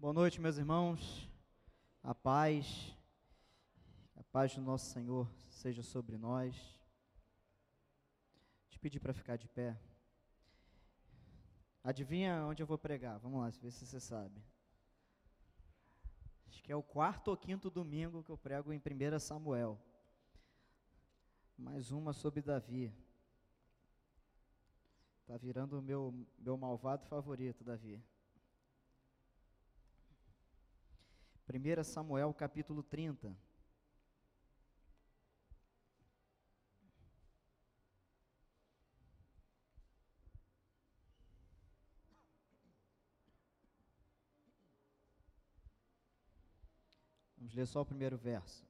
Boa noite, meus irmãos. A paz, a paz do nosso Senhor seja sobre nós. Te pedir para ficar de pé. Adivinha onde eu vou pregar? Vamos lá, ver se você sabe. Acho que é o quarto ou quinto domingo que eu prego em 1 Samuel. Mais uma sobre Davi. Está virando o meu, meu malvado favorito, Davi. 1 Samuel capítulo 30. Vamos ler só o primeiro verso.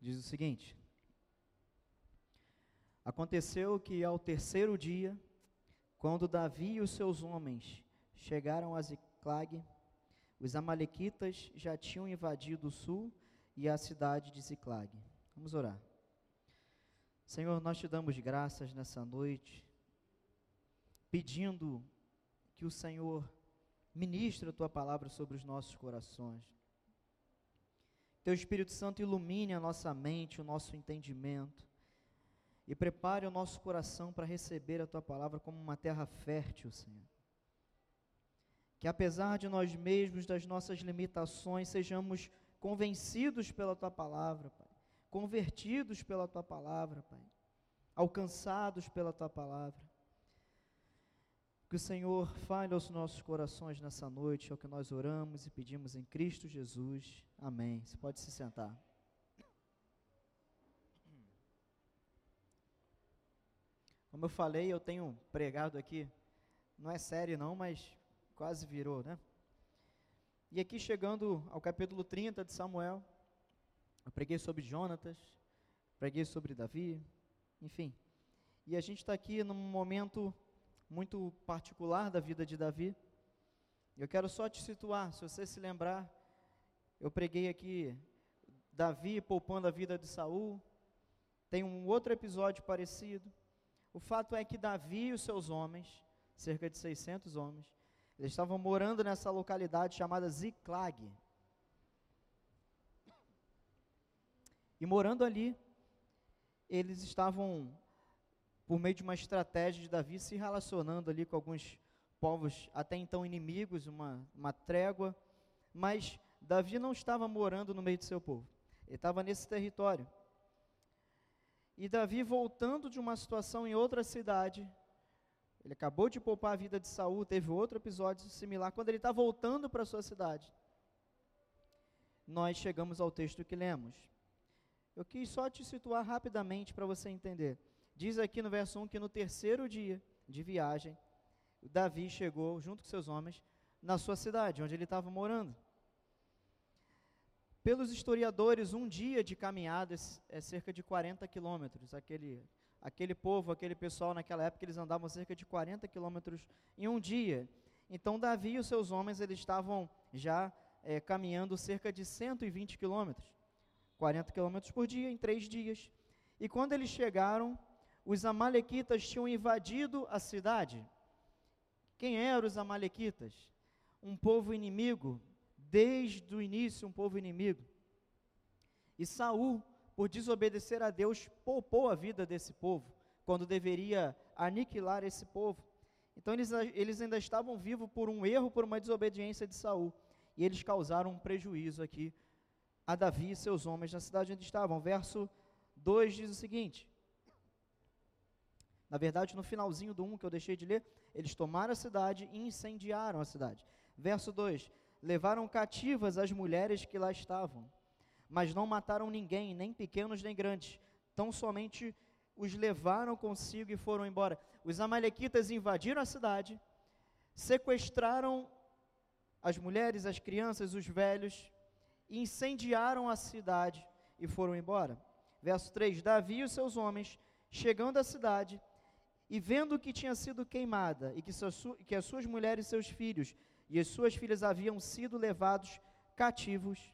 Diz o seguinte: Aconteceu que ao terceiro dia, quando Davi e os seus homens chegaram a Ziclag, os amalequitas já tinham invadido o sul e a cidade de Ziclag. Vamos orar. Senhor, nós te damos graças nessa noite, pedindo que o Senhor ministre a tua palavra sobre os nossos corações. Teu Espírito Santo ilumine a nossa mente, o nosso entendimento e prepare o nosso coração para receber a tua palavra como uma terra fértil, Senhor. Que apesar de nós mesmos, das nossas limitações, sejamos convencidos pela tua palavra, Pai. Convertidos pela tua palavra, Pai. Alcançados pela tua palavra. Que o Senhor fale aos nossos corações nessa noite, é o que nós oramos e pedimos em Cristo Jesus. Amém. Você pode se sentar. Como eu falei, eu tenho pregado aqui, não é série não, mas quase virou, né? E aqui chegando ao capítulo 30 de Samuel, eu preguei sobre Jonatas, preguei sobre Davi, enfim. E a gente está aqui num momento muito particular da vida de Davi. Eu quero só te situar, se você se lembrar, eu preguei aqui Davi poupando a vida de Saul. Tem um outro episódio parecido. O fato é que Davi e os seus homens, cerca de 600 homens, eles estavam morando nessa localidade chamada Ziklag. E morando ali, eles estavam, por meio de uma estratégia de Davi, se relacionando ali com alguns povos até então inimigos, uma, uma trégua. Mas Davi não estava morando no meio do seu povo, ele estava nesse território. E Davi, voltando de uma situação em outra cidade, ele acabou de poupar a vida de Saul, teve outro episódio similar. Quando ele está voltando para a sua cidade, nós chegamos ao texto que lemos. Eu quis só te situar rapidamente para você entender. Diz aqui no verso 1 que no terceiro dia de viagem, Davi chegou, junto com seus homens, na sua cidade, onde ele estava morando. Pelos historiadores, um dia de caminhada é cerca de 40 quilômetros. Aquele, aquele povo, aquele pessoal naquela época, eles andavam cerca de 40 quilômetros em um dia. Então, Davi e os seus homens, eles estavam já é, caminhando cerca de 120 quilômetros. 40 quilômetros por dia, em três dias. E quando eles chegaram, os amalequitas tinham invadido a cidade. Quem eram os amalequitas? Um povo inimigo, desde o início um povo inimigo. E Saul, por desobedecer a Deus, poupou a vida desse povo, quando deveria aniquilar esse povo. Então eles, eles ainda estavam vivos por um erro, por uma desobediência de Saul. E eles causaram um prejuízo aqui a Davi e seus homens na cidade onde estavam. Verso 2 diz o seguinte: Na verdade, no finalzinho do 1 que eu deixei de ler, eles tomaram a cidade e incendiaram a cidade. Verso 2: levaram cativas as mulheres que lá estavam, mas não mataram ninguém, nem pequenos nem grandes, tão somente os levaram consigo e foram embora. Os amalequitas invadiram a cidade, sequestraram as mulheres, as crianças, os velhos, incendiaram a cidade e foram embora. Verso 3: Davi e os seus homens, chegando à cidade, e vendo que tinha sido queimada, e que, que as suas mulheres e seus filhos e as suas filhas haviam sido levados cativos.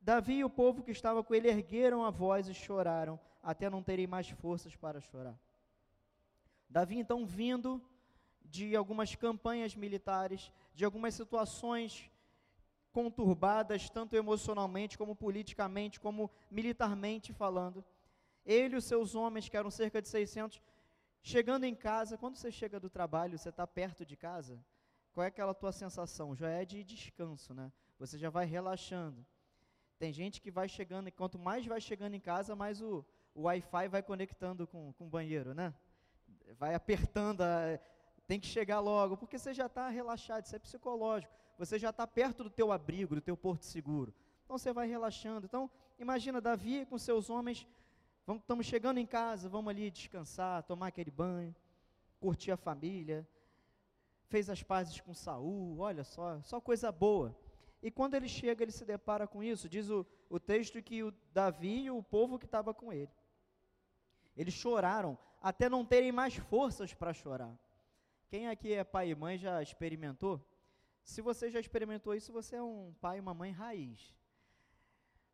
Davi e o povo que estava com ele ergueram a voz e choraram até não terem mais forças para chorar. Davi, então, vindo de algumas campanhas militares, de algumas situações conturbadas, tanto emocionalmente, como politicamente, como militarmente falando. Ele e os seus homens, que eram cerca de 600, chegando em casa, quando você chega do trabalho, você está perto de casa, qual é aquela tua sensação? Já é de descanso, né? Você já vai relaxando. Tem gente que vai chegando, e quanto mais vai chegando em casa, mais o, o Wi-Fi vai conectando com, com o banheiro, né? Vai apertando, a, tem que chegar logo, porque você já está relaxado, isso é psicológico você já está perto do teu abrigo, do teu porto seguro. Então você vai relaxando. Então, imagina Davi com seus homens, vamos, estamos chegando em casa, vamos ali descansar, tomar aquele banho, curtir a família, fez as pazes com Saul, olha só, só coisa boa. E quando ele chega, ele se depara com isso, diz o, o texto que o Davi e o povo que estava com ele. Eles choraram até não terem mais forças para chorar. Quem aqui é pai e mãe já experimentou? Se você já experimentou isso, você é um pai e uma mãe raiz.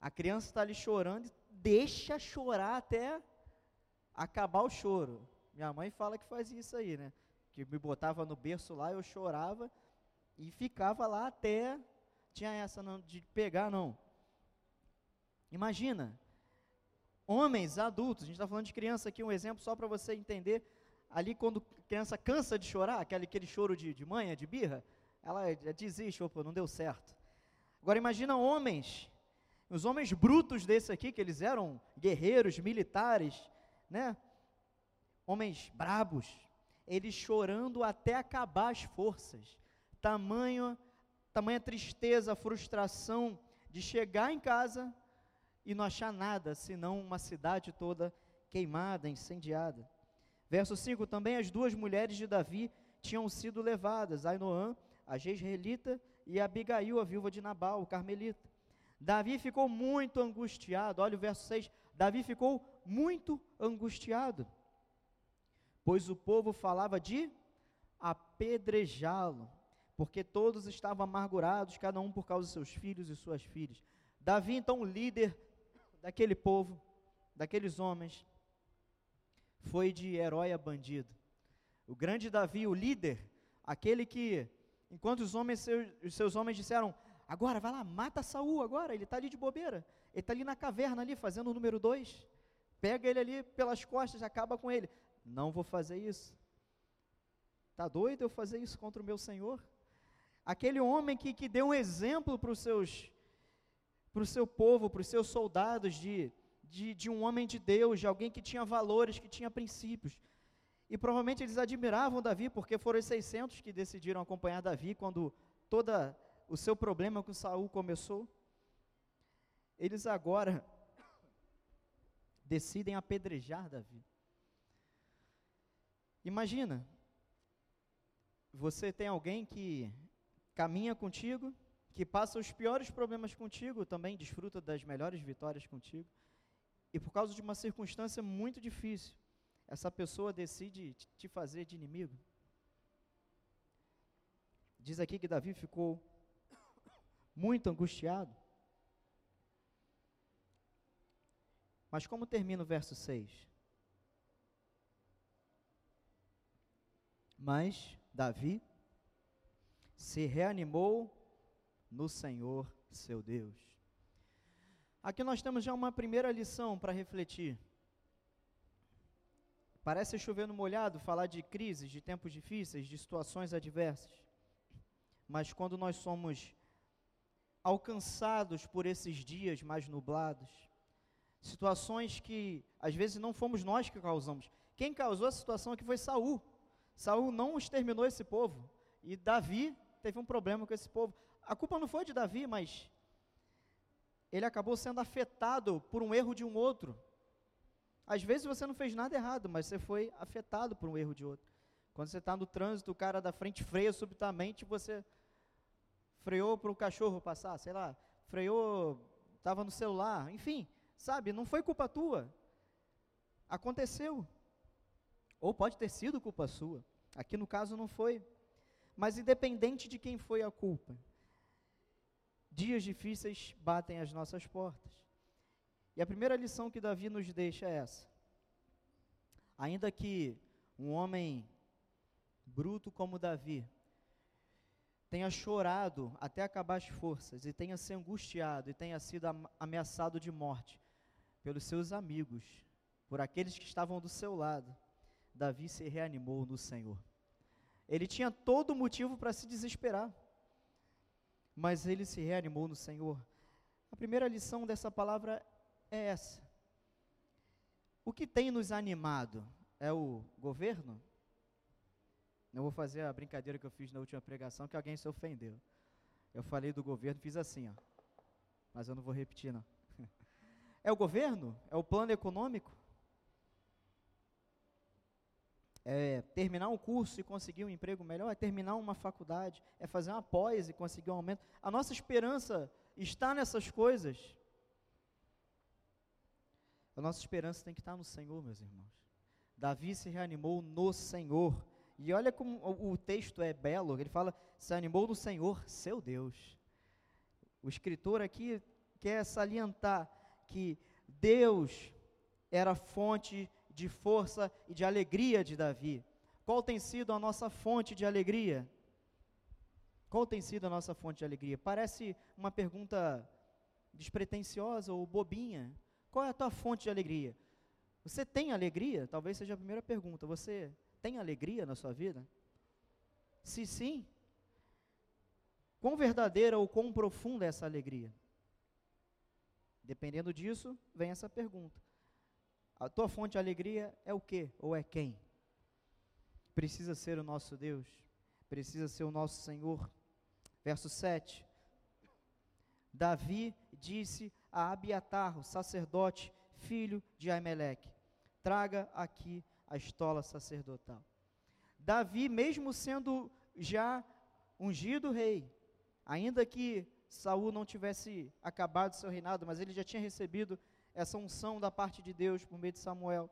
A criança está ali chorando, deixa chorar até acabar o choro. Minha mãe fala que faz isso aí, né? Que me botava no berço lá, eu chorava e ficava lá até. Tinha essa não, de pegar, não. Imagina, homens adultos, a gente está falando de criança aqui, um exemplo só para você entender. Ali, quando criança cansa de chorar, aquele, aquele choro de, de manha, de birra, ela desiste, opa, não deu certo. Agora imagina homens, os homens brutos desse aqui, que eles eram guerreiros, militares, né? Homens brabos, eles chorando até acabar as forças. Tamanho, tamanha tristeza, frustração de chegar em casa e não achar nada, senão uma cidade toda queimada, incendiada. Verso 5: Também as duas mulheres de Davi tinham sido levadas, Ainoã a Jezreelita e Abigail, a viúva de Nabal, o carmelita. Davi ficou muito angustiado, olha o verso 6, Davi ficou muito angustiado, pois o povo falava de apedrejá-lo, porque todos estavam amargurados, cada um por causa de seus filhos e suas filhas. Davi, então, o líder daquele povo, daqueles homens, foi de herói a bandido. O grande Davi, o líder, aquele que Enquanto os, homens, seus, os seus homens disseram, agora vai lá, mata Saul agora, ele está ali de bobeira. Ele está ali na caverna ali, fazendo o número dois. Pega ele ali pelas costas, acaba com ele. Não vou fazer isso. Está doido eu fazer isso contra o meu Senhor? Aquele homem que, que deu um exemplo para os seus para o seu povo, para os seus soldados, de, de, de um homem de Deus, de alguém que tinha valores, que tinha princípios. E provavelmente eles admiravam Davi, porque foram os 600 que decidiram acompanhar Davi quando todo o seu problema com Saul começou. Eles agora decidem apedrejar Davi. Imagina, você tem alguém que caminha contigo, que passa os piores problemas contigo, também desfruta das melhores vitórias contigo, e por causa de uma circunstância muito difícil, essa pessoa decide te fazer de inimigo? Diz aqui que Davi ficou muito angustiado. Mas como termina o verso 6? Mas Davi se reanimou no Senhor seu Deus. Aqui nós temos já uma primeira lição para refletir. Parece chover no molhado falar de crises, de tempos difíceis, de situações adversas. Mas quando nós somos alcançados por esses dias mais nublados, situações que às vezes não fomos nós que causamos. Quem causou a situação aqui foi Saul. Saul não exterminou esse povo e Davi teve um problema com esse povo. A culpa não foi de Davi, mas ele acabou sendo afetado por um erro de um outro. Às vezes você não fez nada errado, mas você foi afetado por um erro de outro. Quando você está no trânsito, o cara da frente freia subitamente, você freou para o cachorro passar, sei lá, freou, estava no celular, enfim, sabe, não foi culpa tua. Aconteceu. Ou pode ter sido culpa sua. Aqui no caso não foi. Mas independente de quem foi a culpa, dias difíceis batem as nossas portas. E a primeira lição que Davi nos deixa é essa. Ainda que um homem bruto como Davi tenha chorado até acabar as forças e tenha se angustiado e tenha sido ameaçado de morte pelos seus amigos, por aqueles que estavam do seu lado, Davi se reanimou no Senhor. Ele tinha todo motivo para se desesperar, mas ele se reanimou no Senhor. A primeira lição dessa palavra é essa. O que tem nos animado é o governo? Não vou fazer a brincadeira que eu fiz na última pregação, que alguém se ofendeu. Eu falei do governo, fiz assim, ó. Mas eu não vou repetir, não. É o governo? É o plano econômico? É terminar um curso e conseguir um emprego melhor? É terminar uma faculdade? É fazer uma pós e conseguir um aumento? A nossa esperança está nessas coisas. A nossa esperança tem que estar no Senhor, meus irmãos. Davi se reanimou no Senhor. E olha como o texto é belo, ele fala: se animou no Senhor, seu Deus. O escritor aqui quer salientar que Deus era fonte de força e de alegria de Davi. Qual tem sido a nossa fonte de alegria? Qual tem sido a nossa fonte de alegria? Parece uma pergunta despretensiosa ou bobinha. Qual é a tua fonte de alegria? Você tem alegria? Talvez seja a primeira pergunta. Você tem alegria na sua vida? Se sim, quão verdadeira ou quão profunda é essa alegria? Dependendo disso, vem essa pergunta. A tua fonte de alegria é o quê? Ou é quem? Precisa ser o nosso Deus? Precisa ser o nosso Senhor? Verso 7. Davi disse a Abiatar, o sacerdote, filho de Aimeleque: Traga aqui a estola sacerdotal. Davi, mesmo sendo já ungido rei, ainda que Saul não tivesse acabado seu reinado, mas ele já tinha recebido essa unção da parte de Deus por meio de Samuel.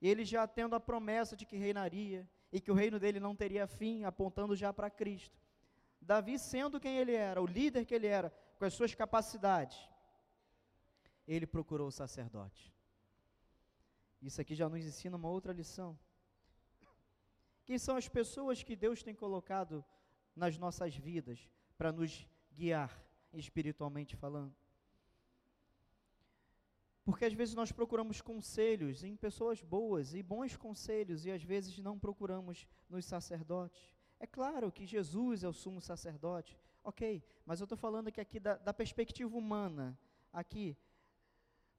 Ele já tendo a promessa de que reinaria e que o reino dele não teria fim, apontando já para Cristo. Davi, sendo quem ele era, o líder que ele era, com as suas capacidades, ele procurou o sacerdote. Isso aqui já nos ensina uma outra lição. Quem são as pessoas que Deus tem colocado nas nossas vidas para nos guiar espiritualmente falando? Porque às vezes nós procuramos conselhos em pessoas boas e bons conselhos e às vezes não procuramos nos sacerdotes. É claro que Jesus é o sumo sacerdote, ok, mas eu estou falando aqui, aqui da, da perspectiva humana, aqui,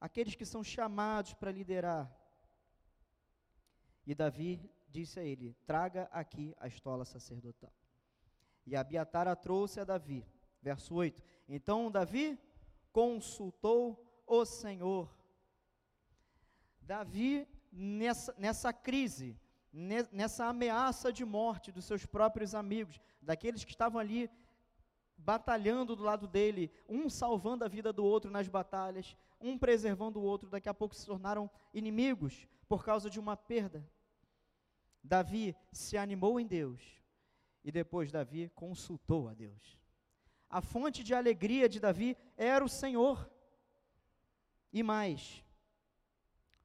aqueles que são chamados para liderar, e Davi disse a ele: Traga aqui a estola sacerdotal. E Abiatar a trouxe a Davi. Verso 8: Então Davi consultou o Senhor. Davi, nessa, nessa crise, nessa ameaça de morte dos seus próprios amigos, daqueles que estavam ali batalhando do lado dele, um salvando a vida do outro nas batalhas, um preservando o outro, daqui a pouco se tornaram inimigos por causa de uma perda. Davi se animou em Deus e depois Davi consultou a Deus. A fonte de alegria de Davi era o Senhor. E mais,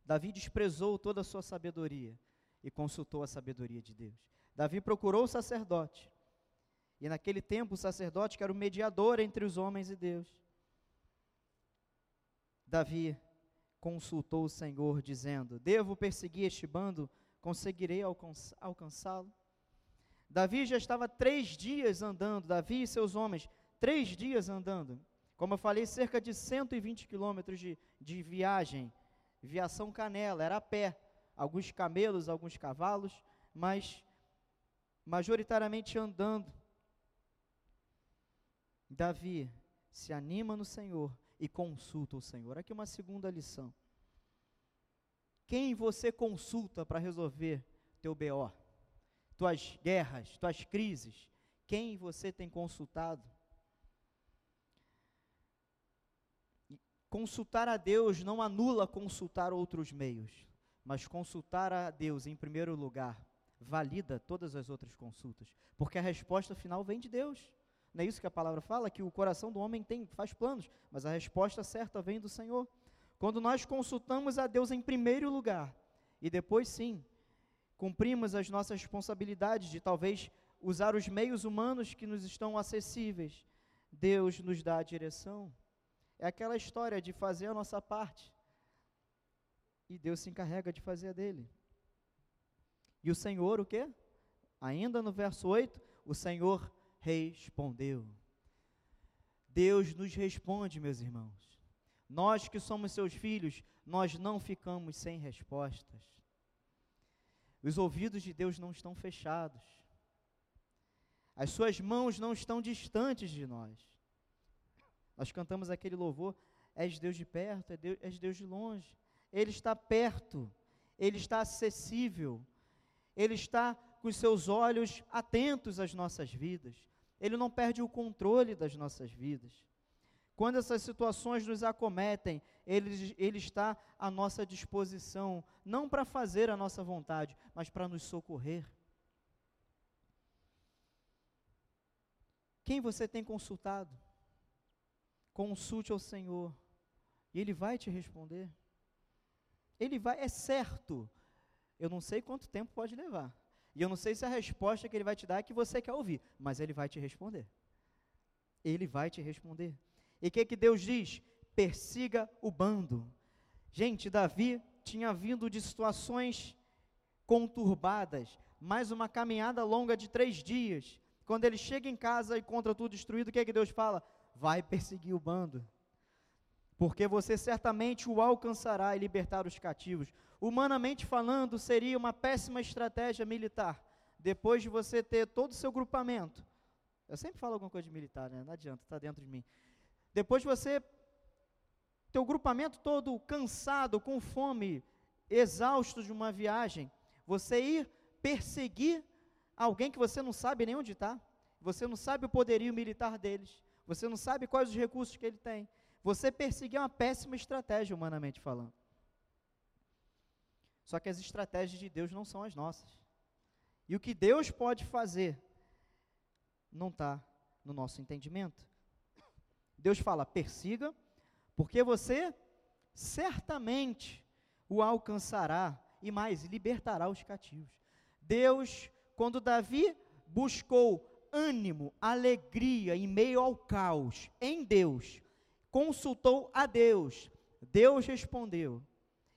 Davi desprezou toda a sua sabedoria e consultou a sabedoria de Deus. Davi procurou o sacerdote. E naquele tempo o sacerdote que era o mediador entre os homens e Deus. Davi consultou o Senhor, dizendo: Devo perseguir este bando? Conseguirei alcançá-lo? Davi já estava três dias andando, Davi e seus homens, três dias andando. Como eu falei, cerca de 120 quilômetros de, de viagem, viação canela, era a pé. Alguns camelos, alguns cavalos, mas majoritariamente andando. Davi se anima no Senhor e consulta o Senhor. Aqui uma segunda lição. Quem você consulta para resolver teu BO? Tuas guerras, tuas crises? Quem você tem consultado? Consultar a Deus não anula consultar outros meios, mas consultar a Deus em primeiro lugar valida todas as outras consultas, porque a resposta final vem de Deus. Não é isso que a palavra fala? Que o coração do homem tem, faz planos, mas a resposta certa vem do Senhor. quando nós consultamos a Deus em primeiro lugar e depois sim cumprimos as nossas responsabilidades de talvez usar os meios humanos que nos estão acessíveis, Deus nos dá a direção. É aquela história de fazer a nossa parte e Deus se encarrega de fazer a dele. E o Senhor, o quê? Ainda no verso 8, o Senhor respondeu. Deus nos responde, meus irmãos. Nós que somos seus filhos, nós não ficamos sem respostas. Os ouvidos de Deus não estão fechados. As suas mãos não estão distantes de nós. Nós cantamos aquele louvor: És Deus de perto, é Deus, és Deus de longe. Ele está perto, ele está acessível, ele está com os seus olhos atentos às nossas vidas. Ele não perde o controle das nossas vidas. Quando essas situações nos acometem, ele, ele está à nossa disposição, não para fazer a nossa vontade, mas para nos socorrer. Quem você tem consultado? Consulte ao Senhor, e Ele vai te responder. Ele vai, é certo. Eu não sei quanto tempo pode levar. E eu não sei se a resposta que Ele vai te dar é que você quer ouvir, mas Ele vai te responder. Ele vai te responder. E o que, que Deus diz? Persiga o bando. Gente, Davi tinha vindo de situações conturbadas, mais uma caminhada longa de três dias. Quando ele chega em casa e encontra tudo destruído, o que, que Deus fala? Vai perseguir o bando. Porque você certamente o alcançará e libertar os cativos. Humanamente falando, seria uma péssima estratégia militar. Depois de você ter todo o seu grupamento. Eu sempre falo alguma coisa de militar, né? Não adianta, está dentro de mim. Depois de você ter o grupamento todo cansado, com fome, exausto de uma viagem, você ir perseguir alguém que você não sabe nem onde está, você não sabe o poderio militar deles, você não sabe quais os recursos que ele tem. Você perseguir é uma péssima estratégia, humanamente falando. Só que as estratégias de Deus não são as nossas. E o que Deus pode fazer não está no nosso entendimento. Deus fala: persiga, porque você certamente o alcançará e mais, libertará os cativos. Deus, quando Davi buscou ânimo, alegria em meio ao caos, em Deus, consultou a Deus, Deus respondeu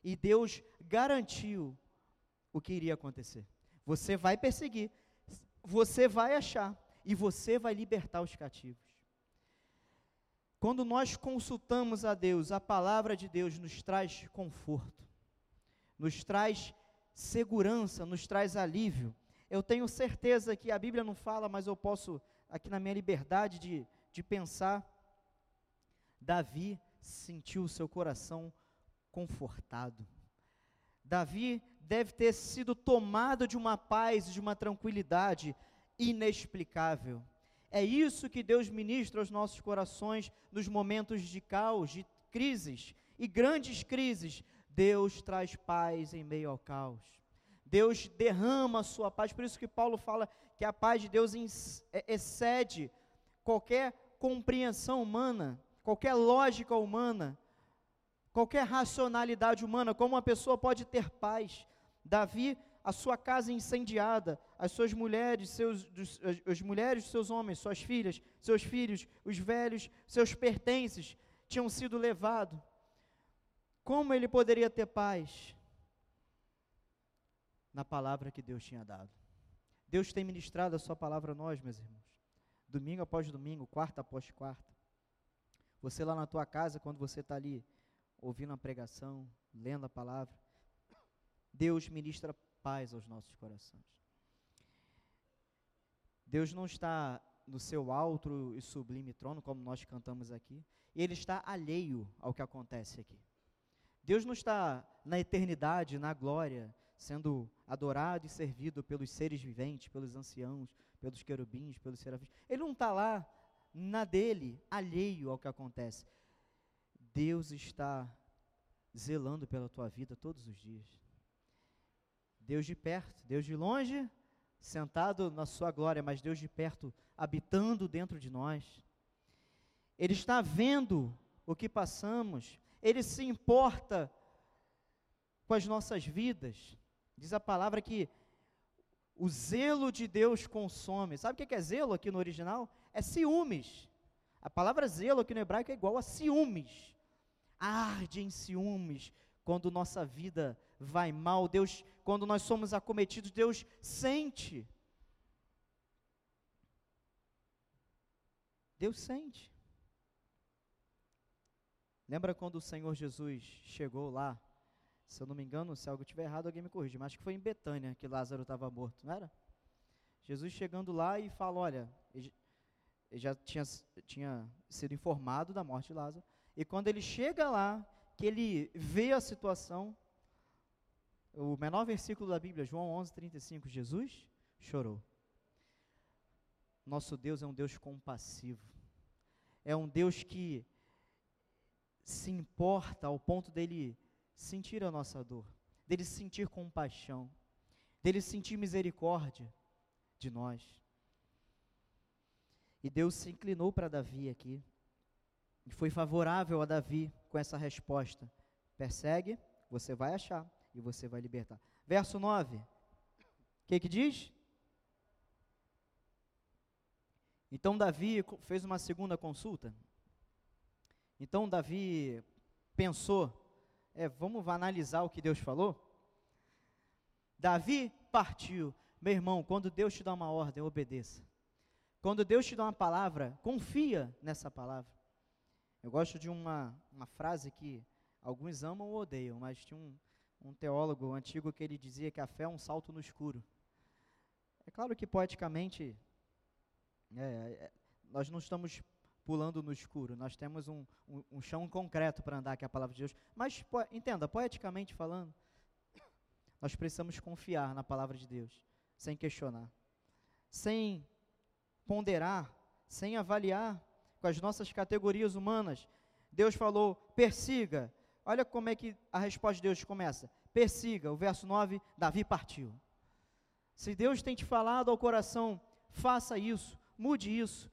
e Deus garantiu o que iria acontecer. Você vai perseguir, você vai achar e você vai libertar os cativos. Quando nós consultamos a Deus, a palavra de Deus nos traz conforto, nos traz segurança, nos traz alívio. Eu tenho certeza que a Bíblia não fala, mas eu posso, aqui na minha liberdade de, de pensar, Davi sentiu o seu coração confortado. Davi deve ter sido tomado de uma paz e de uma tranquilidade inexplicável. É isso que Deus ministra aos nossos corações nos momentos de caos, de crises e grandes crises. Deus traz paz em meio ao caos. Deus derrama a sua paz. Por isso que Paulo fala que a paz de Deus é, excede qualquer compreensão humana, qualquer lógica humana, qualquer racionalidade humana. Como uma pessoa pode ter paz? Davi a sua casa incendiada, as suas mulheres, seus, dos, as, as mulheres seus homens, suas filhas, seus filhos, os velhos, seus pertences tinham sido levados. Como ele poderia ter paz? Na palavra que Deus tinha dado. Deus tem ministrado a sua palavra a nós, meus irmãos. Domingo após domingo, quarta após quarta. Você lá na tua casa, quando você está ali ouvindo a pregação, lendo a palavra, Deus ministra paz aos nossos corações. Deus não está no seu alto e sublime trono, como nós cantamos aqui, ele está alheio ao que acontece aqui. Deus não está na eternidade, na glória, sendo adorado e servido pelos seres viventes, pelos anciãos, pelos querubins, pelos serafins. Ele não está lá na dele, alheio ao que acontece. Deus está zelando pela tua vida todos os dias. Deus de perto, Deus de longe, sentado na sua glória, mas Deus de perto, habitando dentro de nós. Ele está vendo o que passamos, Ele se importa com as nossas vidas. Diz a palavra que o zelo de Deus consome. Sabe o que é zelo aqui no original? É ciúmes. A palavra zelo aqui no hebraico é igual a ciúmes. Arde em ciúmes quando nossa vida vai mal. Deus, quando nós somos acometidos, Deus sente. Deus sente. Lembra quando o Senhor Jesus chegou lá se eu não me engano, se algo estiver errado, alguém me corrige, mas acho que foi em Betânia que Lázaro estava morto, não era? Jesus chegando lá e fala: Olha, ele já tinha, tinha sido informado da morte de Lázaro, e quando ele chega lá, que ele vê a situação, o menor versículo da Bíblia, João 11, 35, Jesus chorou. Nosso Deus é um Deus compassivo, é um Deus que se importa ao ponto dele sentir a nossa dor, dele sentir compaixão, dele sentir misericórdia de nós. E Deus se inclinou para Davi aqui, e foi favorável a Davi com essa resposta: persegue, você vai achar e você vai libertar. Verso 9, o que, que diz? Então Davi fez uma segunda consulta. Então Davi pensou é, vamos analisar o que Deus falou? Davi partiu. Meu irmão, quando Deus te dá uma ordem, obedeça. Quando Deus te dá uma palavra, confia nessa palavra. Eu gosto de uma, uma frase que alguns amam ou odeiam, mas tinha um, um teólogo antigo que ele dizia que a fé é um salto no escuro. É claro que poeticamente é, é, nós não estamos pulando no escuro. Nós temos um, um, um chão concreto para andar, que é a palavra de Deus. Mas, po entenda, poeticamente falando, nós precisamos confiar na palavra de Deus, sem questionar, sem ponderar, sem avaliar com as nossas categorias humanas. Deus falou: persiga. Olha como é que a resposta de Deus começa: persiga. O verso 9: Davi partiu. Se Deus tem te falado ao coração, faça isso, mude isso,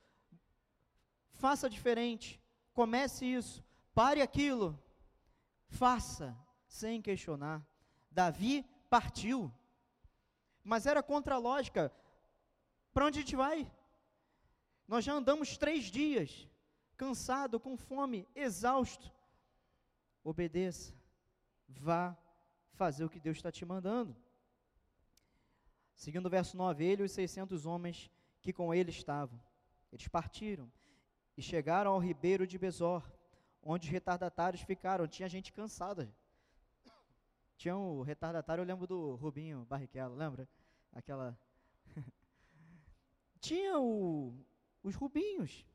faça diferente, comece isso, pare aquilo, faça, sem questionar. Davi partiu, mas era contra a lógica. Para onde a gente vai? Nós já andamos três dias, cansado, com fome, exausto. Obedeça, vá fazer o que Deus está te mandando. Seguindo o verso 9, ele e os 600 homens que com ele estavam, eles partiram e chegaram ao ribeiro de Besor, onde os retardatários ficaram. Tinha gente cansada. Tinha um retardatário, eu lembro do Rubinho Barrichello, lembra? Aquela. Tinha o, os Rubinhos.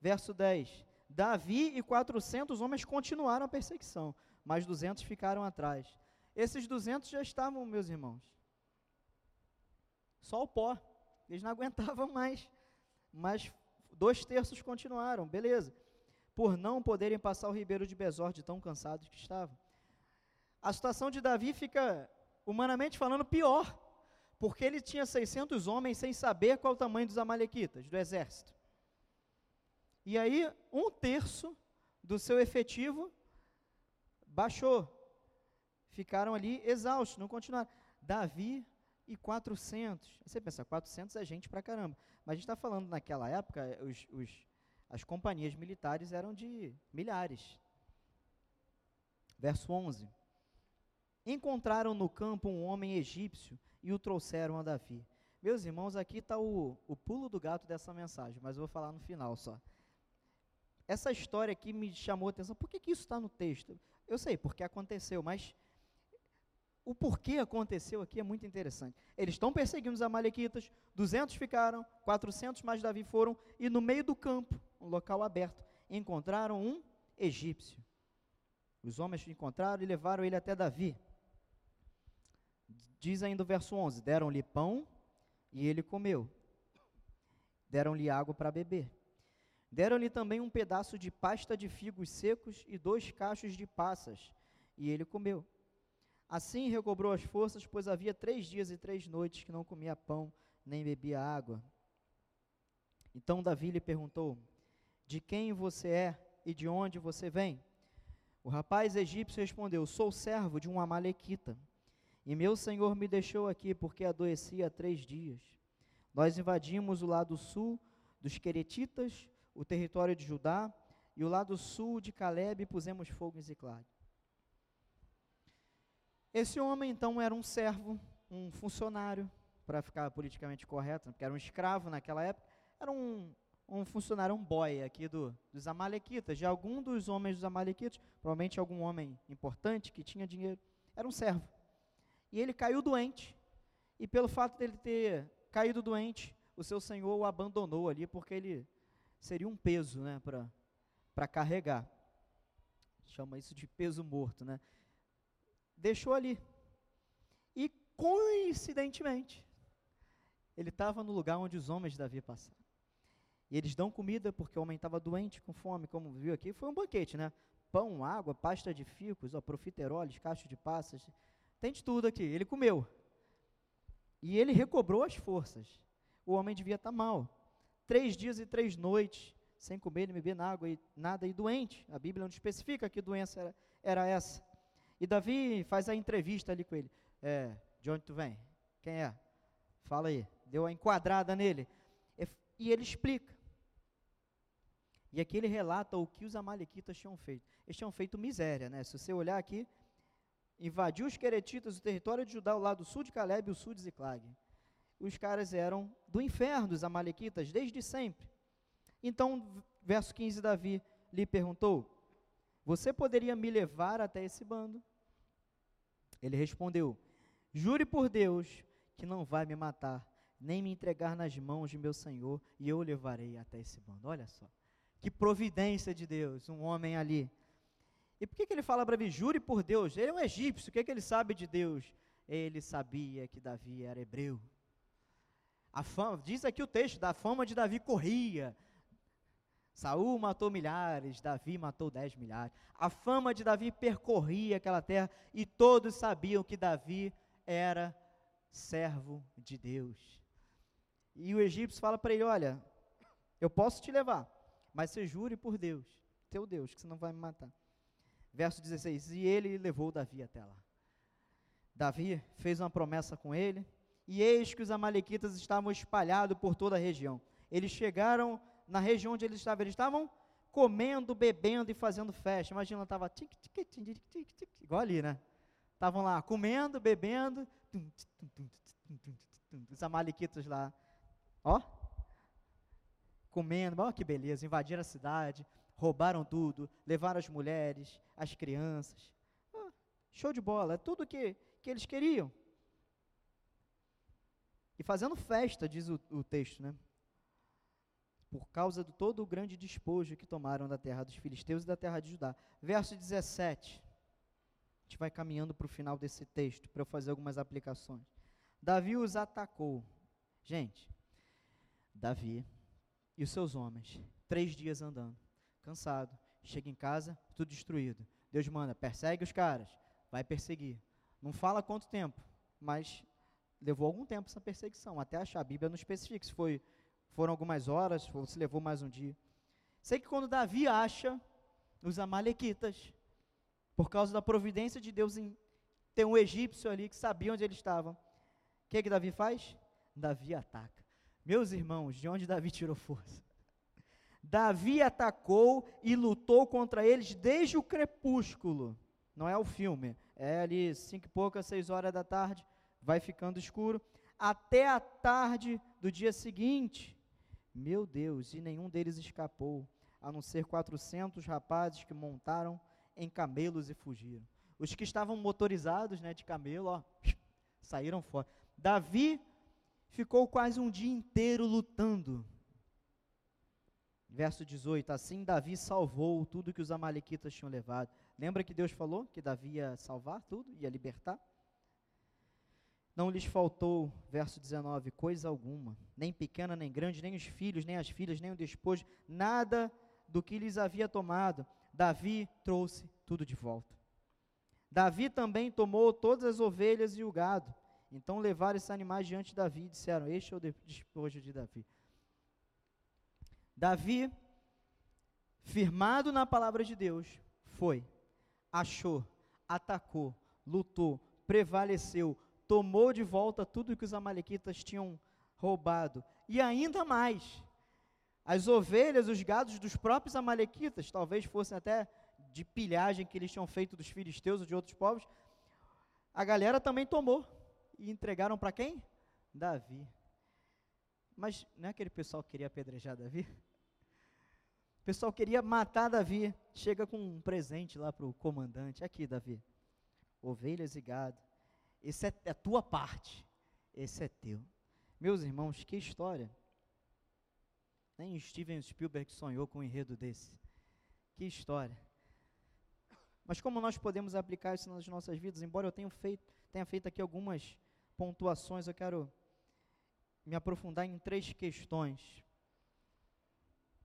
Verso 10. Davi e 400 homens continuaram a perseguição, mas 200 ficaram atrás. Esses 200 já estavam, meus irmãos. Só o pó. Eles não aguentavam mais. Mas Dois terços continuaram, beleza. Por não poderem passar o ribeiro de Besor de tão cansados que estavam. A situação de Davi fica, humanamente falando, pior. Porque ele tinha 600 homens sem saber qual o tamanho dos amalequitas, do exército. E aí, um terço do seu efetivo baixou. Ficaram ali exaustos, não continuaram. Davi e 400. Você pensa, 400 é gente pra caramba. Mas a gente está falando naquela época, os, os, as companhias militares eram de milhares. Verso 11: Encontraram no campo um homem egípcio e o trouxeram a Davi. Meus irmãos, aqui está o, o pulo do gato dessa mensagem, mas eu vou falar no final só. Essa história aqui me chamou a atenção. Por que, que isso está no texto? Eu sei, porque aconteceu, mas o porquê aconteceu aqui é muito interessante. Eles estão perseguindo os amalequitas, 200 ficaram, 400 mais Davi foram, e no meio do campo, um local aberto, encontraram um egípcio. Os homens encontraram e levaram ele até Davi. Diz ainda o verso 11: Deram-lhe pão e ele comeu. Deram-lhe água para beber. Deram-lhe também um pedaço de pasta de figos secos e dois cachos de passas, e ele comeu. Assim recobrou as forças, pois havia três dias e três noites que não comia pão, nem bebia água. Então Davi lhe perguntou: De quem você é e de onde você vem? O rapaz egípcio respondeu: Sou servo de um Amalequita, e meu senhor me deixou aqui porque adoeci há três dias. Nós invadimos o lado sul dos Queretitas, o território de Judá, e o lado sul de Caleb e pusemos fogo em Ziclag. Esse homem, então, era um servo, um funcionário, para ficar politicamente correto, porque era um escravo naquela época, era um, um funcionário, um boy aqui do, dos Amalequitas, de algum dos homens dos Amalequitas, provavelmente algum homem importante que tinha dinheiro, era um servo. E ele caiu doente, e pelo fato dele ter caído doente, o seu senhor o abandonou ali, porque ele seria um peso né, para carregar. Chama isso de peso morto. Né? Deixou ali. E coincidentemente, ele estava no lugar onde os homens de Davi passaram. E eles dão comida porque o homem estava doente, com fome, como viu aqui. Foi um banquete, né? Pão, água, pasta de ficos, ó, profiteroles, cachos de passas. Tem de tudo aqui. Ele comeu. E ele recobrou as forças. O homem devia estar tá mal. Três dias e três noites, sem comer nem beber água e nada, e doente. A Bíblia não especifica que doença era, era essa. E Davi faz a entrevista ali com ele. É, de onde tu vem? Quem é? Fala aí. Deu a enquadrada nele. E ele explica. E aqui ele relata o que os amalequitas tinham feito. Eles tinham feito miséria, né? Se você olhar aqui, invadiu os queretitas, o território de Judá, o lado sul de Caleb e o sul de Ziclag. Os caras eram do inferno, os amalequitas, desde sempre. Então, verso 15, Davi lhe perguntou: Você poderia me levar até esse bando? Ele respondeu: Jure por Deus que não vai me matar, nem me entregar nas mãos de meu senhor, e eu o levarei até esse bando. Olha só. Que providência de Deus, um homem ali. E por que, que ele fala para mim, jure por Deus? Ele é um egípcio, o que, que ele sabe de Deus? Ele sabia que Davi era hebreu. A fama, diz aqui o texto, da fama de Davi corria. Saul matou milhares, Davi matou dez milhares. A fama de Davi percorria aquela terra e todos sabiam que Davi era servo de Deus. E o egípcio fala para ele: Olha, eu posso te levar, mas você jure por Deus, teu Deus, que você não vai me matar. Verso 16: E ele levou Davi até lá. Davi fez uma promessa com ele, e eis que os amalequitas estavam espalhados por toda a região. Eles chegaram na região onde eles estavam, eles estavam comendo, bebendo e fazendo festa. Imagina, estava tic, tic, tic, tic, tic, igual ali, né? Estavam lá comendo, bebendo, os amalequitas lá, ó, comendo, olha que beleza, invadiram a cidade, roubaram tudo, levaram as mulheres, as crianças. Oh, show de bola, é tudo que, que eles queriam. E fazendo festa, diz o, o texto, né? Por causa de todo o grande despojo que tomaram da terra dos filisteus e da terra de Judá. Verso 17. A gente vai caminhando para o final desse texto, para eu fazer algumas aplicações. Davi os atacou. Gente, Davi e os seus homens, três dias andando, cansado, chega em casa, tudo destruído. Deus manda, persegue os caras, vai perseguir. Não fala quanto tempo, mas levou algum tempo essa perseguição, até achar. A Bíblia não especifica se foi, foram algumas horas, ou se levou mais um dia. Sei que quando Davi acha os amalequitas, por causa da providência de Deus em ter um egípcio ali que sabia onde eles estavam, o que, que Davi faz? Davi ataca. Meus irmãos, de onde Davi tirou força? Davi atacou e lutou contra eles desde o crepúsculo. Não é o filme, é ali cinco e poucas, seis horas da tarde, vai ficando escuro, até a tarde do dia seguinte. Meu Deus, e nenhum deles escapou, a não ser quatrocentos rapazes que montaram em camelos e fugiram. Os que estavam motorizados, né, de camelo, ó, saíram fora. Davi ficou quase um dia inteiro lutando. Verso 18: Assim Davi salvou tudo que os Amalequitas tinham levado. Lembra que Deus falou que Davi ia salvar tudo, ia libertar? Não lhes faltou, verso 19, coisa alguma, nem pequena, nem grande, nem os filhos, nem as filhas, nem o despojo, nada do que lhes havia tomado. Davi trouxe tudo de volta. Davi também tomou todas as ovelhas e o gado, então levaram esses animais diante de Davi e disseram: Este é o despojo de Davi. Davi, firmado na palavra de Deus, foi, achou, atacou, lutou, prevaleceu, tomou de volta tudo que os amalequitas tinham roubado, e ainda mais. As ovelhas, os gados dos próprios amalequitas, talvez fossem até de pilhagem que eles tinham feito dos filisteus ou de outros povos, a galera também tomou e entregaram para quem? Davi. Mas não é aquele pessoal que queria apedrejar Davi? O pessoal queria matar Davi. Chega com um presente lá para o comandante. Aqui, Davi. Ovelhas e gado. Esse é a tua parte. Esse é teu. Meus irmãos, que história. Nem Steven Spielberg sonhou com um enredo desse. Que história. Mas como nós podemos aplicar isso nas nossas vidas? Embora eu tenha feito, tenha feito aqui algumas pontuações, eu quero me aprofundar em três questões.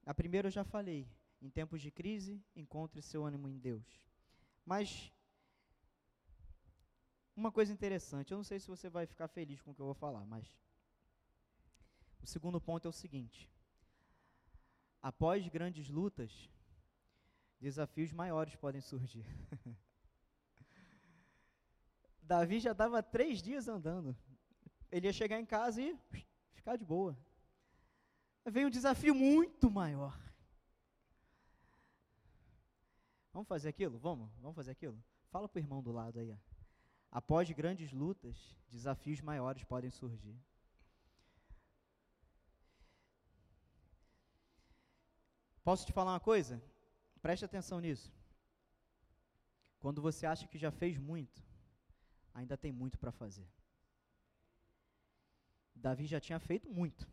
A primeira eu já falei. Em tempos de crise, encontre seu ânimo em Deus. Mas uma coisa interessante, eu não sei se você vai ficar feliz com o que eu vou falar, mas o segundo ponto é o seguinte: após grandes lutas, desafios maiores podem surgir. Davi já estava três dias andando. Ele ia chegar em casa e ficar de boa. Vem um desafio muito maior. Vamos fazer aquilo? Vamos? Vamos fazer aquilo? Fala para o irmão do lado aí. Ó. Após grandes lutas, desafios maiores podem surgir. Posso te falar uma coisa? Preste atenção nisso. Quando você acha que já fez muito, ainda tem muito para fazer. Davi já tinha feito muito.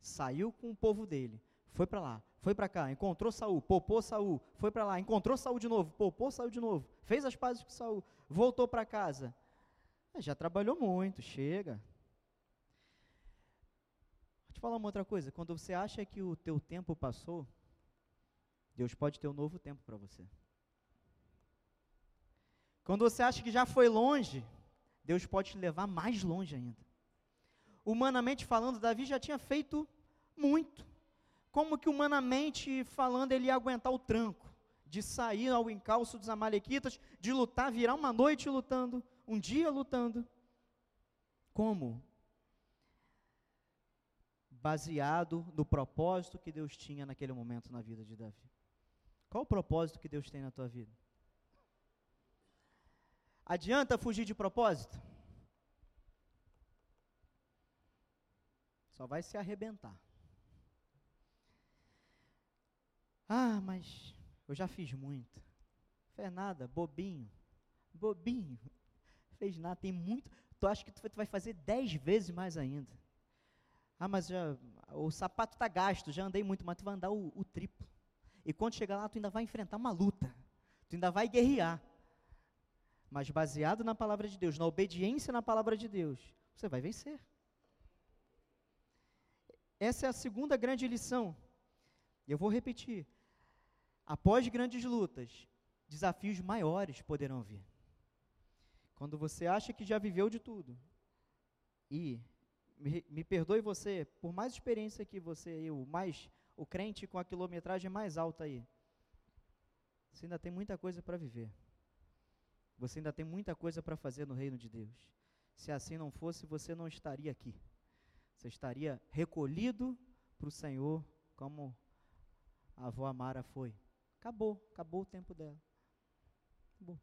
Saiu com o povo dele, foi para lá, foi para cá, encontrou Saul, poupou Saul, foi para lá, encontrou Saul de novo, poupou Saul de novo, fez as pazes com Saul, voltou para casa. É, já trabalhou muito, chega. Vou te falar uma outra coisa, quando você acha que o teu tempo passou, Deus pode ter um novo tempo para você. Quando você acha que já foi longe, Deus pode te levar mais longe ainda. Humanamente falando, Davi já tinha feito muito. Como que humanamente falando ele ia aguentar o tranco de sair ao encalço dos amalequitas, de lutar, virar uma noite lutando, um dia lutando? Como? Baseado no propósito que Deus tinha naquele momento na vida de Davi. Qual o propósito que Deus tem na tua vida? Adianta fugir de propósito? Só vai se arrebentar. Ah, mas eu já fiz muito. Fez nada, bobinho. Bobinho. Fez nada, tem muito. Tu acha que tu vai fazer dez vezes mais ainda. Ah, mas já, o sapato está gasto, já andei muito, mas tu vai andar o, o triplo. E quando chegar lá, tu ainda vai enfrentar uma luta. Tu ainda vai guerrear. Mas baseado na palavra de Deus, na obediência na palavra de Deus, você vai vencer. Essa é a segunda grande lição. Eu vou repetir. Após grandes lutas, desafios maiores poderão vir. Quando você acha que já viveu de tudo, e me, me perdoe você, por mais experiência que você, eu, mais o crente com a quilometragem mais alta aí. Você ainda tem muita coisa para viver. Você ainda tem muita coisa para fazer no reino de Deus. Se assim não fosse, você não estaria aqui. Você estaria recolhido para o Senhor, como a avó Amara foi. Acabou, acabou o tempo dela. Acabou.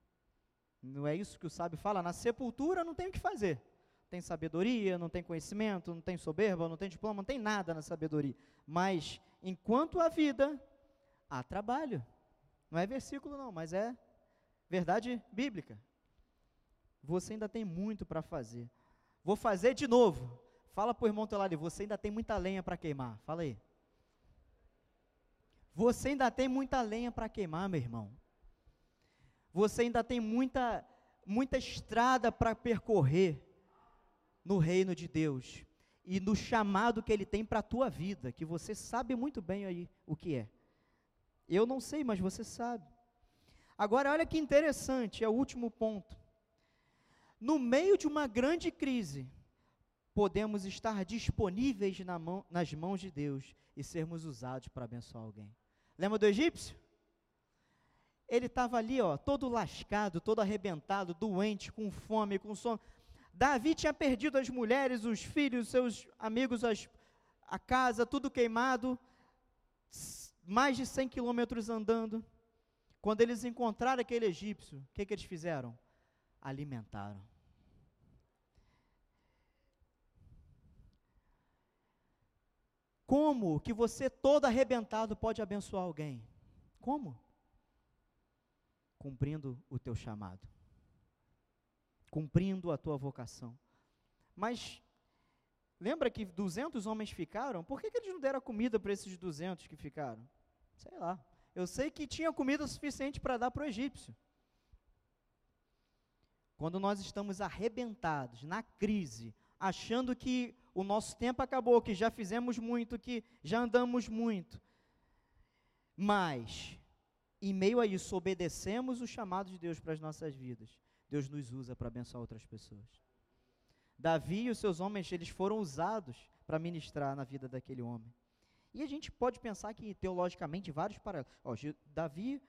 Não é isso que o sábio fala? Na sepultura não tem o que fazer tem sabedoria, não tem conhecimento, não tem soberba, não tem diploma, não tem nada na sabedoria. Mas enquanto há vida, há trabalho. Não é versículo não, mas é verdade bíblica. Você ainda tem muito para fazer. Vou fazer de novo. Fala para o irmão teu lado, você ainda tem muita lenha para queimar. Fala aí. Você ainda tem muita lenha para queimar, meu irmão. Você ainda tem muita, muita estrada para percorrer no reino de Deus e no chamado que Ele tem para a tua vida, que você sabe muito bem aí o que é. Eu não sei, mas você sabe. Agora, olha que interessante, é o último ponto. No meio de uma grande crise, podemos estar disponíveis na mão, nas mãos de Deus e sermos usados para abençoar alguém. Lembra do egípcio? Ele estava ali, ó, todo lascado, todo arrebentado, doente, com fome, com sono. Davi tinha perdido as mulheres, os filhos, seus amigos, as, a casa, tudo queimado, mais de 100 quilômetros andando. Quando eles encontraram aquele egípcio, o que, que eles fizeram? Alimentaram. Como que você todo arrebentado pode abençoar alguém? Como? Cumprindo o teu chamado. Cumprindo a tua vocação. Mas lembra que 200 homens ficaram? Por que, que eles não deram comida para esses 200 que ficaram? Sei lá. Eu sei que tinha comida suficiente para dar para o egípcio. Quando nós estamos arrebentados, na crise, achando que o nosso tempo acabou, que já fizemos muito, que já andamos muito. Mas, em meio a isso, obedecemos o chamado de Deus para as nossas vidas. Deus nos usa para abençoar outras pessoas. Davi e os seus homens, eles foram usados para ministrar na vida daquele homem. E a gente pode pensar que, teologicamente, vários paralelos. Davi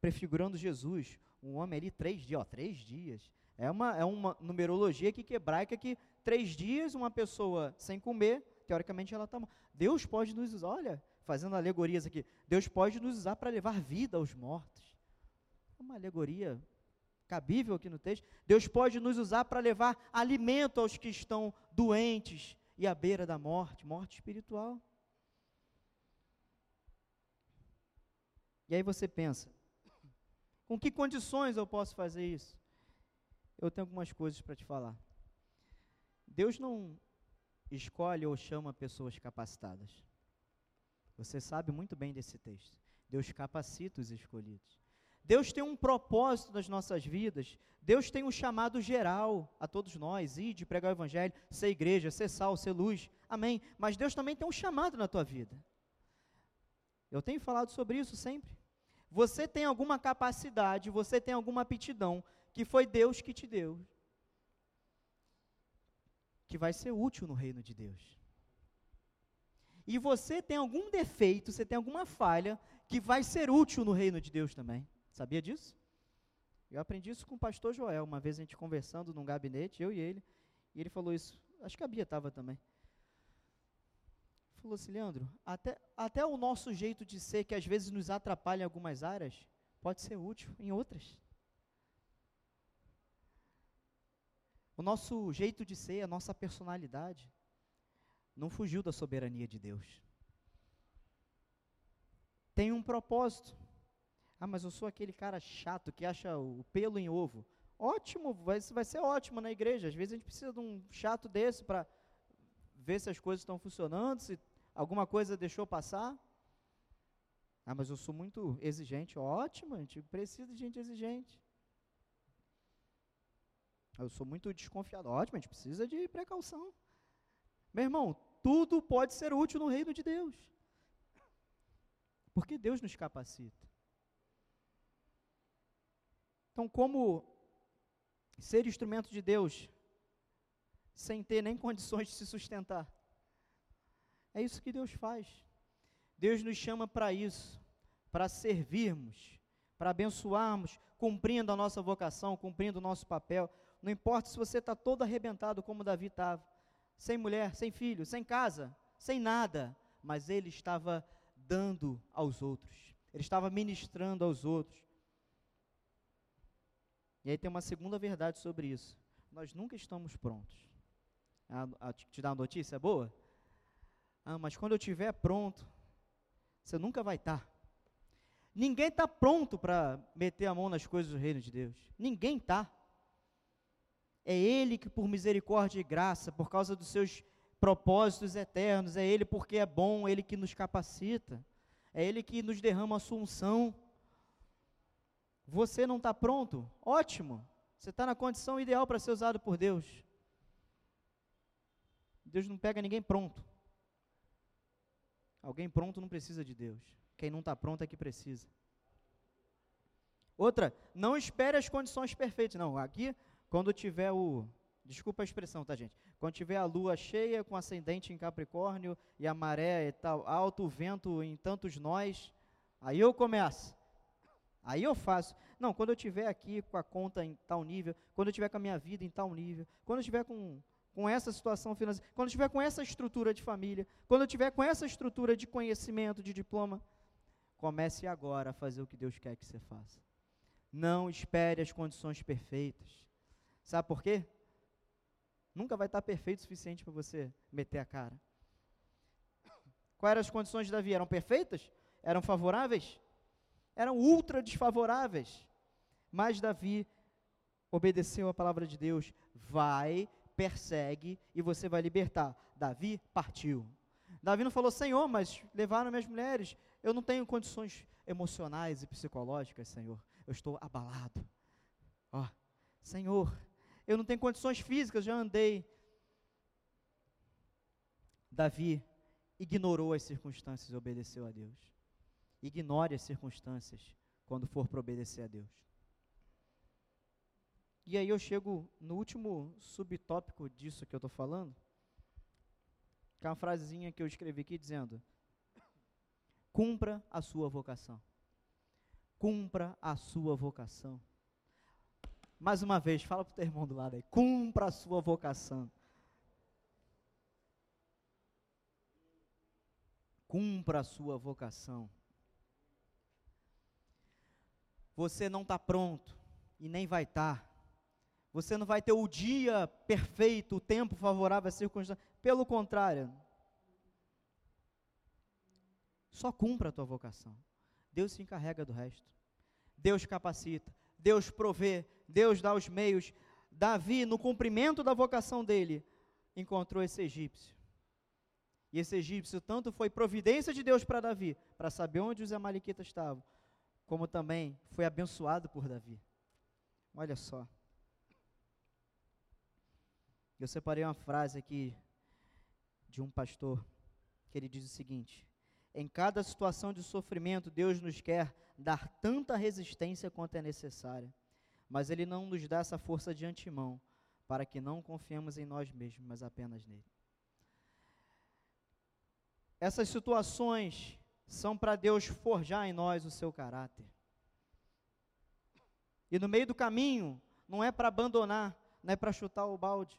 prefigurando Jesus, um homem ali, três dias, ó, três dias. É uma, é uma numerologia que hebraica que três dias, uma pessoa sem comer, teoricamente ela está. Deus pode nos usar, olha, fazendo alegorias aqui, Deus pode nos usar para levar vida aos mortos. É uma alegoria cabível aqui no texto. Deus pode nos usar para levar alimento aos que estão doentes e à beira da morte, morte espiritual. E aí você pensa, com que condições eu posso fazer isso? Eu tenho algumas coisas para te falar. Deus não escolhe ou chama pessoas capacitadas. Você sabe muito bem desse texto. Deus capacita os escolhidos. Deus tem um propósito nas nossas vidas. Deus tem um chamado geral a todos nós, ir de pregar o evangelho, ser igreja, ser sal, ser luz. Amém. Mas Deus também tem um chamado na tua vida. Eu tenho falado sobre isso sempre. Você tem alguma capacidade, você tem alguma aptidão que foi Deus que te deu que vai ser útil no reino de Deus. E você tem algum defeito, você tem alguma falha que vai ser útil no reino de Deus também. Sabia disso? Eu aprendi isso com o pastor Joel, uma vez a gente conversando num gabinete, eu e ele, e ele falou isso. Acho que a Bia estava também. Falou assim, Leandro, até, até o nosso jeito de ser, que às vezes nos atrapalha em algumas áreas, pode ser útil em outras. O nosso jeito de ser, a nossa personalidade, não fugiu da soberania de Deus. Tem um propósito. Ah, mas eu sou aquele cara chato que acha o pelo em ovo. Ótimo, vai, vai ser ótimo na igreja. Às vezes a gente precisa de um chato desse para ver se as coisas estão funcionando, se alguma coisa deixou passar. Ah, mas eu sou muito exigente. Ótimo, a gente precisa de gente exigente. Eu sou muito desconfiado. Ótimo, a gente precisa de precaução. Meu irmão, tudo pode ser útil no reino de Deus. Porque Deus nos capacita. Então, como ser instrumento de Deus sem ter nem condições de se sustentar? É isso que Deus faz. Deus nos chama para isso, para servirmos, para abençoarmos, cumprindo a nossa vocação, cumprindo o nosso papel. Não importa se você está todo arrebentado como Davi estava, sem mulher, sem filho, sem casa, sem nada, mas ele estava dando aos outros, ele estava ministrando aos outros. E aí tem uma segunda verdade sobre isso. Nós nunca estamos prontos. A, a, te dar uma notícia boa? Ah, mas quando eu estiver pronto, você nunca vai estar. Tá. Ninguém está pronto para meter a mão nas coisas do reino de Deus. Ninguém está. É Ele que, por misericórdia e graça, por causa dos seus propósitos eternos, é Ele porque é bom, é Ele que nos capacita, é Ele que nos derrama a sua unção. Você não está pronto? Ótimo, você está na condição ideal para ser usado por Deus. Deus não pega ninguém pronto. Alguém pronto não precisa de Deus. Quem não está pronto é que precisa. Outra, não espere as condições perfeitas. Não, aqui quando tiver o. Desculpa a expressão, tá, gente? Quando tiver a lua cheia com ascendente em Capricórnio e a maré e tal, alto, vento em tantos nós, aí eu começo. Aí eu faço. Não, quando eu estiver aqui com a conta em tal nível, quando eu estiver com a minha vida em tal nível, quando eu estiver com, com essa situação financeira, quando eu estiver com essa estrutura de família, quando eu estiver com essa estrutura de conhecimento, de diploma, comece agora a fazer o que Deus quer que você faça. Não espere as condições perfeitas. Sabe por quê? Nunca vai estar perfeito o suficiente para você meter a cara. Quais eram as condições de Davi? Eram perfeitas? Eram favoráveis? Eram ultra desfavoráveis. Mas Davi obedeceu a palavra de Deus. Vai, persegue e você vai libertar. Davi partiu. Davi não falou, Senhor, mas levaram minhas mulheres. Eu não tenho condições emocionais e psicológicas, Senhor. Eu estou abalado. Ó, Senhor, eu não tenho condições físicas, já andei. Davi ignorou as circunstâncias e obedeceu a Deus. Ignore as circunstâncias quando for para obedecer a Deus. E aí eu chego no último subtópico disso que eu estou falando, que é uma frasezinha que eu escrevi aqui dizendo: cumpra a sua vocação. Cumpra a sua vocação. Mais uma vez, fala para o teu irmão do lado aí: cumpra a sua vocação. Cumpra a sua vocação. Você não está pronto e nem vai estar. Tá. Você não vai ter o dia perfeito, o tempo favorável às circunstâncias. Pelo contrário, só cumpra a tua vocação. Deus se encarrega do resto. Deus capacita, Deus provê, Deus dá os meios. Davi, no cumprimento da vocação dele, encontrou esse egípcio. E esse egípcio tanto foi providência de Deus para Davi, para saber onde os amalequitas estavam, como também foi abençoado por Davi. Olha só. Eu separei uma frase aqui de um pastor que ele diz o seguinte: Em cada situação de sofrimento, Deus nos quer dar tanta resistência quanto é necessária, mas Ele não nos dá essa força de antemão, para que não confiemos em nós mesmos, mas apenas nele. Essas situações são para Deus forjar em nós o seu caráter. E no meio do caminho, não é para abandonar, não é para chutar o balde,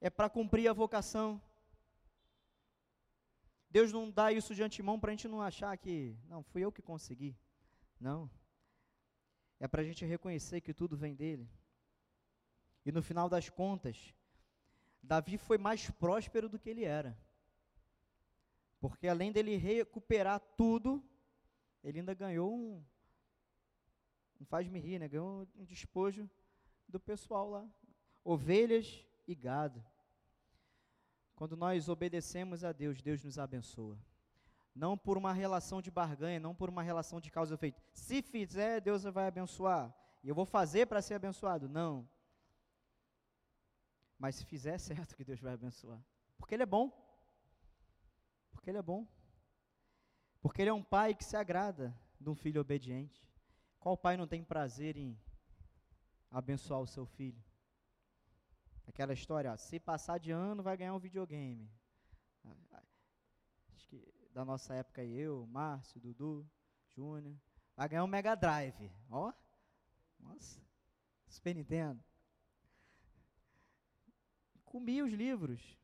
é para cumprir a vocação. Deus não dá isso de antemão para a gente não achar que, não, fui eu que consegui. Não. É para a gente reconhecer que tudo vem dele. E no final das contas, Davi foi mais próspero do que ele era. Porque além dele recuperar tudo, ele ainda ganhou um. Não faz-me rir, né? Ganhou um despojo do pessoal lá. Ovelhas e gado. Quando nós obedecemos a Deus, Deus nos abençoa. Não por uma relação de barganha, não por uma relação de causa e efeito. Se fizer, Deus vai abençoar. E eu vou fazer para ser abençoado. Não. Mas se fizer, é certo que Deus vai abençoar. Porque Ele é bom. Porque Ele é bom. Porque Ele é um pai que se agrada de um filho obediente. Qual pai não tem prazer em abençoar o seu filho? Aquela história, ó, se passar de ano vai ganhar um videogame. Acho que da nossa época eu, Márcio, Dudu, Júnior, vai ganhar um Mega Drive. Ó, nossa, Super Nintendo. Comi os livros.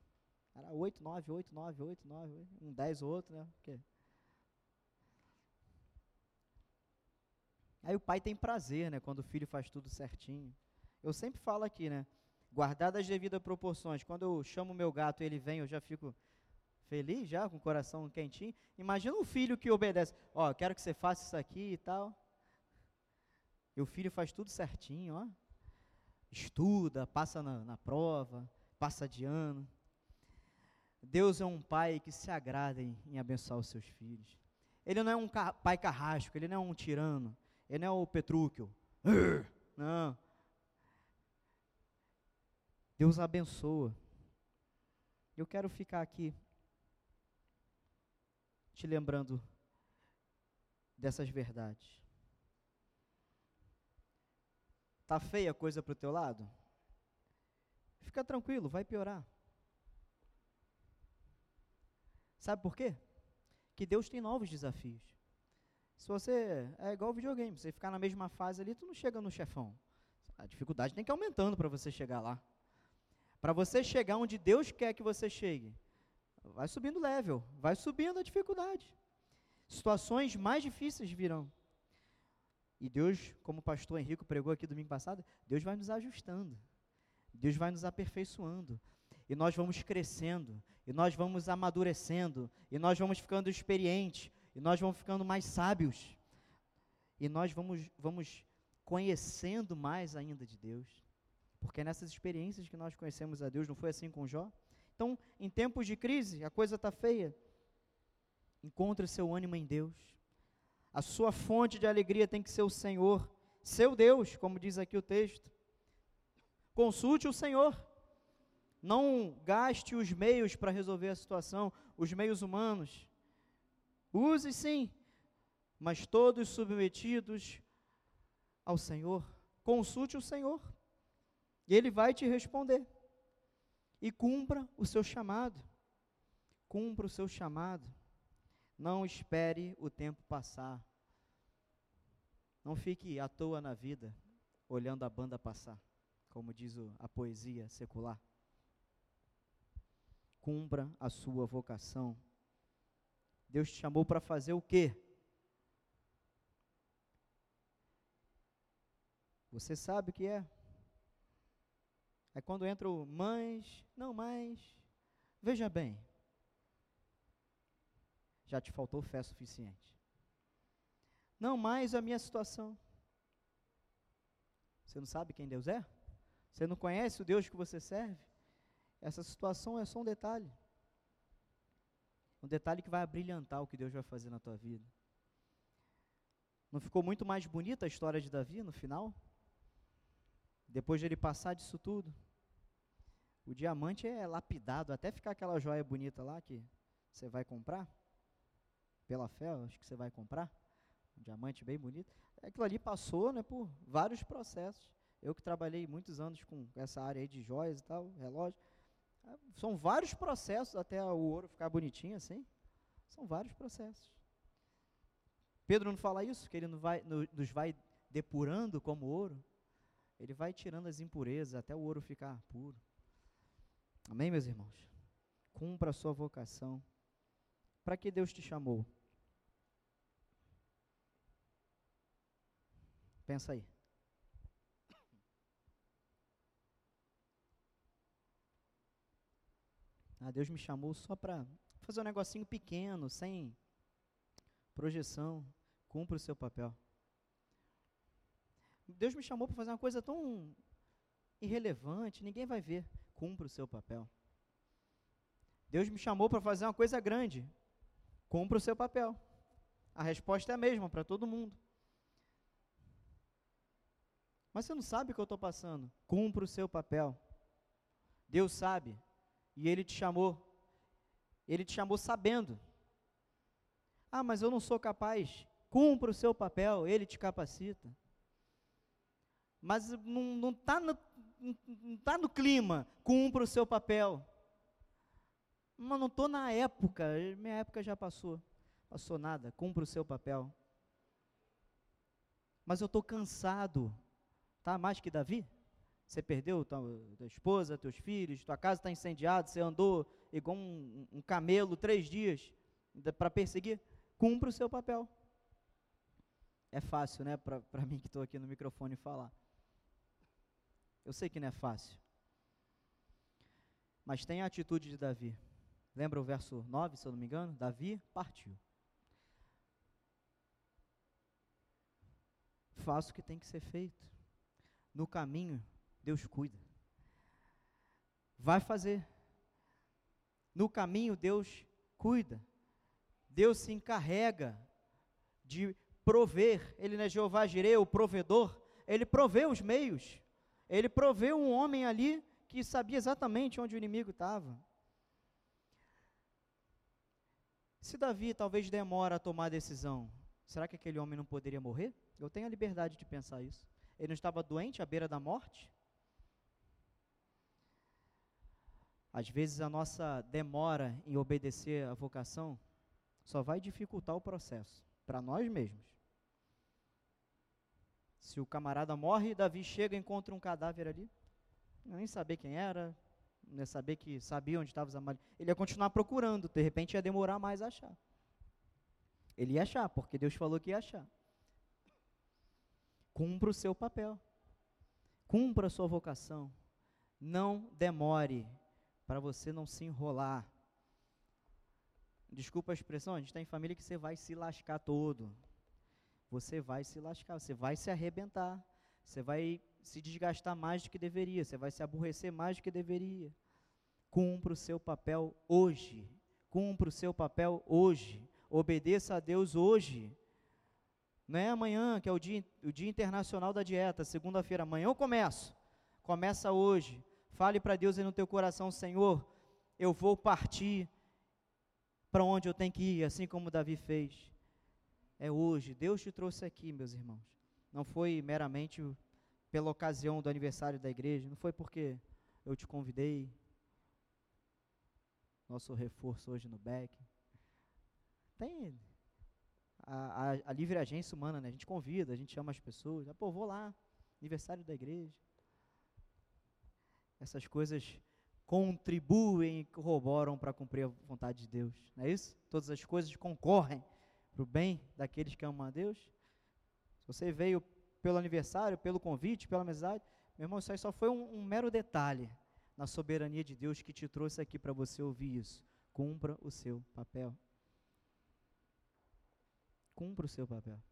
Era 8, 9, 8, 9, 8, 9, um 10 outro, né? Porque Aí o pai tem prazer, né, quando o filho faz tudo certinho. Eu sempre falo aqui, né, guardadas as devidas proporções. Quando eu chamo meu gato e ele vem, eu já fico feliz já, com o coração quentinho. Imagina um filho que obedece. Ó, oh, quero que você faça isso aqui e tal. E o filho faz tudo certinho, ó. Estuda, passa na, na prova, passa de ano. Deus é um pai que se agrada em, em abençoar os seus filhos. Ele não é um car pai carrasco, ele não é um tirano, ele não é o Petrúquio. Não. Deus abençoa. Eu quero ficar aqui te lembrando dessas verdades. Tá feia a coisa para o teu lado? Fica tranquilo, vai piorar. Sabe por quê? Que Deus tem novos desafios. Se você é igual videogame, você ficar na mesma fase ali, tu não chega no chefão. A dificuldade tem que ir aumentando para você chegar lá. Para você chegar onde Deus quer que você chegue, vai subindo level, vai subindo a dificuldade. Situações mais difíceis virão. E Deus, como o pastor Henrique pregou aqui domingo passado, Deus vai nos ajustando. Deus vai nos aperfeiçoando. E nós vamos crescendo, e nós vamos amadurecendo, e nós vamos ficando experientes, e nós vamos ficando mais sábios. E nós vamos, vamos conhecendo mais ainda de Deus. Porque é nessas experiências que nós conhecemos a Deus, não foi assim com Jó? Então, em tempos de crise, a coisa está feia. Encontre seu ânimo em Deus. A sua fonte de alegria tem que ser o Senhor, seu Deus, como diz aqui o texto. Consulte o Senhor. Não gaste os meios para resolver a situação, os meios humanos. Use sim, mas todos submetidos ao Senhor. Consulte o Senhor. E Ele vai te responder. E cumpra o seu chamado. Cumpra o seu chamado. Não espere o tempo passar. Não fique à toa na vida, olhando a banda passar, como diz a poesia secular. Cumpra a sua vocação. Deus te chamou para fazer o quê? Você sabe o que é? É quando entra o mas, não mais. Veja bem. Já te faltou fé suficiente. Não mais a minha situação. Você não sabe quem Deus é? Você não conhece o Deus que você serve? Essa situação é só um detalhe. Um detalhe que vai abrilhantar o que Deus vai fazer na tua vida. Não ficou muito mais bonita a história de Davi no final? Depois de ele passar disso tudo, o diamante é lapidado até ficar aquela joia bonita lá que você vai comprar. Pela fé, acho que você vai comprar. Um diamante bem bonito. Aquilo ali passou né, por vários processos. Eu que trabalhei muitos anos com essa área aí de joias e tal, relógio. São vários processos até o ouro ficar bonitinho assim. São vários processos. Pedro não fala isso, que ele não vai, nos vai depurando como ouro. Ele vai tirando as impurezas até o ouro ficar puro. Amém, meus irmãos? Cumpra a sua vocação. Para que Deus te chamou? Pensa aí. Ah, Deus me chamou só para fazer um negocinho pequeno, sem projeção. Cumpra o seu papel. Deus me chamou para fazer uma coisa tão irrelevante, ninguém vai ver. Cumpra o seu papel. Deus me chamou para fazer uma coisa grande. Cumpra o seu papel. A resposta é a mesma para todo mundo. Mas você não sabe o que eu estou passando. Cumpra o seu papel. Deus sabe. E Ele te chamou. Ele te chamou sabendo. Ah, mas eu não sou capaz. Cumpra o seu papel. Ele te capacita mas não está no, não tá no clima, cumpra o seu papel. Mas não estou na época, minha época já passou. Passou nada, cumpra o seu papel. Mas eu estou cansado. Tá mais que Davi? Você perdeu tua, tua esposa, teus filhos, tua casa está incendiada, você andou igual um, um camelo três dias para perseguir. Cumpra o seu papel. É fácil, né, para mim que estou aqui no microfone falar. Eu sei que não é fácil. Mas tem a atitude de Davi. Lembra o verso 9, se eu não me engano? Davi partiu. Faça o que tem que ser feito. No caminho, Deus cuida. Vai fazer. No caminho, Deus cuida. Deus se encarrega de prover. Ele não é Jeová Jireh, o provedor. Ele provê os meios. Ele proveu um homem ali que sabia exatamente onde o inimigo estava. Se Davi talvez demora a tomar a decisão, será que aquele homem não poderia morrer? Eu tenho a liberdade de pensar isso. Ele não estava doente à beira da morte? Às vezes a nossa demora em obedecer a vocação só vai dificultar o processo. para nós mesmos. Se o camarada morre, Davi chega e encontra um cadáver ali, nem saber quem era, nem saber que sabia onde estavam os amarelos. Ele ia continuar procurando, de repente ia demorar mais a achar. Ele ia achar, porque Deus falou que ia achar. Cumpra o seu papel. Cumpra a sua vocação. Não demore para você não se enrolar. Desculpa a expressão, a gente está em família que você vai se lascar todo. Você vai se lascar, você vai se arrebentar. Você vai se desgastar mais do que deveria, você vai se aborrecer mais do que deveria. Cumpra o seu papel hoje. Cumpra o seu papel hoje. Obedeça a Deus hoje. Não é amanhã, que é o dia, o dia internacional da dieta, segunda-feira. Amanhã eu começo. Começa hoje. Fale para Deus aí no teu coração, Senhor, eu vou partir para onde eu tenho que ir, assim como Davi fez. É hoje. Deus te trouxe aqui, meus irmãos. Não foi meramente pela ocasião do aniversário da igreja, não foi porque eu te convidei. Nosso reforço hoje no Beck. Tem a, a, a, livre agência humana, né? A gente convida, a gente chama as pessoas. Ah, pô, vou lá, aniversário da igreja. Essas coisas contribuem e corroboram para cumprir a vontade de Deus. Não é isso? Todas as coisas concorrem para o bem daqueles que amam a Deus. Se você veio pelo aniversário, pelo convite, pela amizade, meu irmão, isso aí só foi um, um mero detalhe na soberania de Deus que te trouxe aqui para você ouvir isso. Cumpra o seu papel. Cumpra o seu papel.